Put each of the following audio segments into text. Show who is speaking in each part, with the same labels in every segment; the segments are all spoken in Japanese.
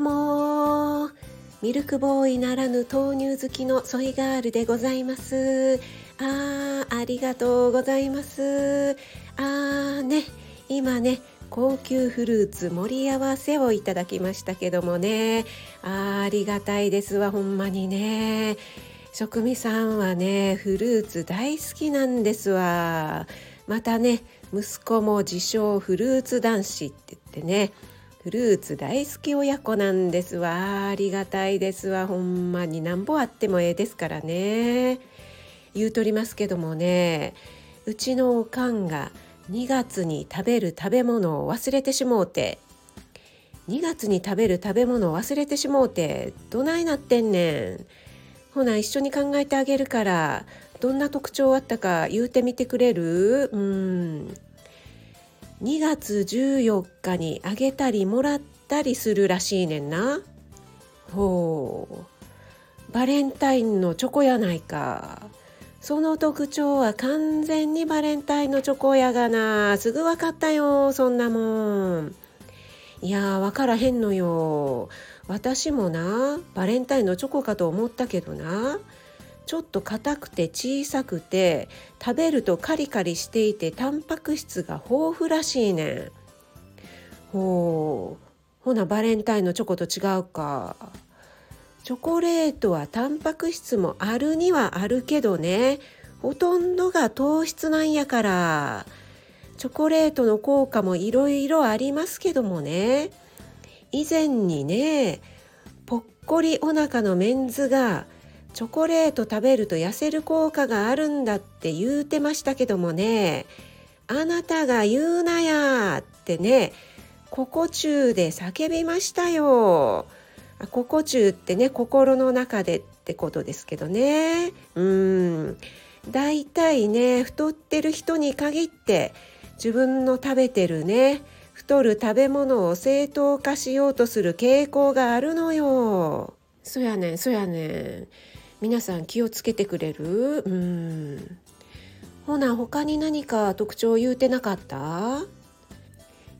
Speaker 1: うも。ミルクボーイならぬ豆乳好きのソイガールでございます。あーありがとうございます。あーね。今ね高級フルーツ盛り合わせをいただきましたけどもね。あありがたいですわほんまにね。職味さんはねフルーツ大好きなんですわ。またね息子も自称フルーツ男子って言ってね。フルーツ大好き親子なんですわ。ありがたいですわ。ほんまになんぼあってもええですからね。言うとりますけどもね。うちのおかんが2月に食べる食べ物を忘れてしもうて。2月に食べる食べ物を忘れてしもうてどないなってんねん。ほな一緒に考えてあげるからどんな特徴あったか言うてみてくれる？うん。2月14日にあげたりもらったりするらしいねんな。ほう。バレンタインのチョコやないか。その特徴は完全にバレンタインのチョコやがな。すぐ分かったよそんなもん。いやー分からへんのよ。私もなバレンタインのチョコかと思ったけどな。ちょっと硬くて小さくて食べるとカリカリしていてタンパク質が豊富らしいねん。ほう。ほなバレンタインのチョコと違うか。チョコレートはタンパク質もあるにはあるけどね。ほとんどが糖質なんやから。チョコレートの効果もいろいろありますけどもね。以前にねぽっこりお腹のメンズがチョコレート食べると痩せる効果があるんだって言うてましたけどもね。あなたが言うなやってねここ中で叫びましたよ。ここ中ってね心の中でってことですけどね。うん。だいたいね太ってる人に限って自分の食べてるね太る食べ物を正当化しようとする傾向があるのよ。そやねんそやねん。皆さん気をつけてくれる？うんほな他に何か特徴言うてなかった？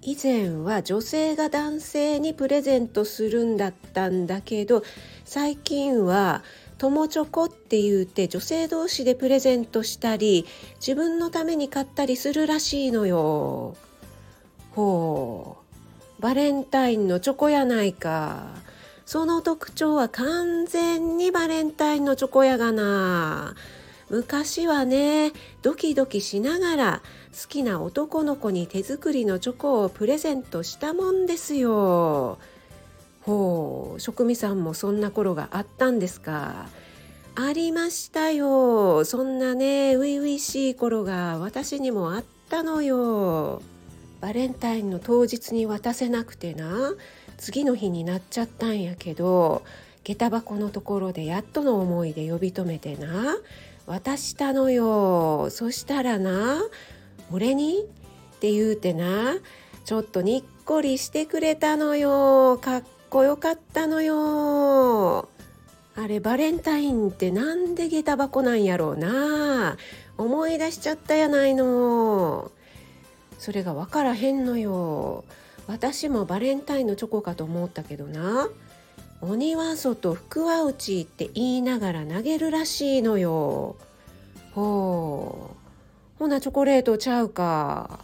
Speaker 1: 以前は女性が男性にプレゼントするんだったんだけど最近は友チョコって言って女性同士でプレゼントしたり自分のために買ったりするらしいのよ。ほうバレンタインのチョコやないか。その特徴は完全にバレンタインのチョコやがな。昔はねドキドキしながら好きな男の子に手作りのチョコをプレゼントしたもんですよ。ほう職味さんもそんな頃があったんですか。ありましたよ。そんなね初々しい頃が私にもあったのよ。バレンタインの当日に渡せなくてな次の日になっちゃったんやけど下駄箱のところでやっとの思いで呼び止めてな。渡したのよ。そしたらな俺に？って言うてなちょっとにっこりしてくれたのよかっこよかったのよあれバレンタインってなんで下駄箱なんやろうな思い出しちゃったやないのそれが分からへんのよ。私もバレンタインのチョコかと思ったけどな。鬼は外福は内って言いながら投げるらしいのよ。ほう。ほなチョコレートちゃうか。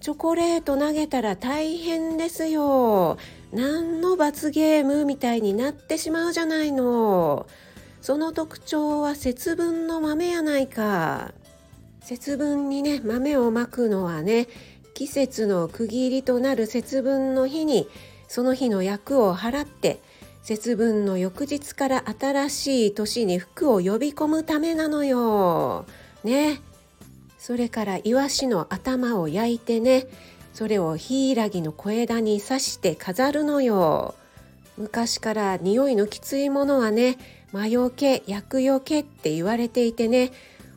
Speaker 1: チョコレート投げたら大変ですよ。何の罰ゲームみたいになってしまうじゃないの。その特徴は節分の豆やないか。節分にね豆をまくのはね季節の区切りとなる節分の日にその日の役を払って節分の翌日から新しい年に福を呼び込むためなのよ。ね。それからイワシの頭を焼いてねそれをヒイラギの小枝に刺して飾るのよ。昔から匂いのきついものはね魔除け厄除けって言われていてね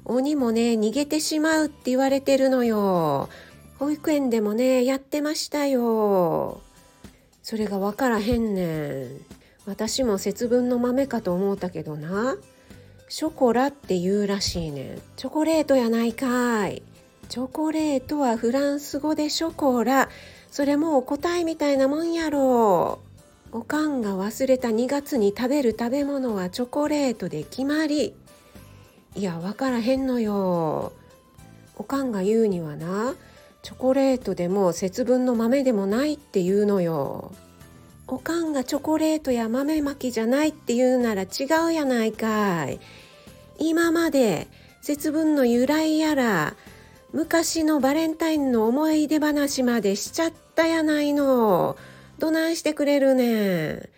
Speaker 1: 鬼もね逃げてしまうって言われてるのよ。保育園でもねやってましたよ。それがわからへんねん。私も節分の豆かと思ったけどな。ショコラって言うらしいねん。チョコレートやないかい。チョコレートはフランス語でショコラ。それもう答えみたいなもんやろ。おかんが忘れた2月に食べる食べ物はチョコレートで決まり。いや分からへんのよ。おかんが言うにはな。チョコレートでも節分の豆でもないって言うのよ。おかんがチョコレートや豆まきじゃないって言うなら違うやないかい。今まで節分の由来やら昔のバレンタインの思い出話までしちゃったやないの。どないしてくれるねん。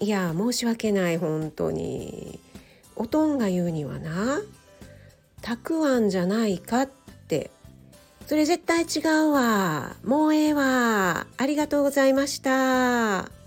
Speaker 1: いや申し訳ない本当に。おとんが言うにはな。たくあんじゃないかって。それ絶対違うわ。もうええわ。ありがとうございました。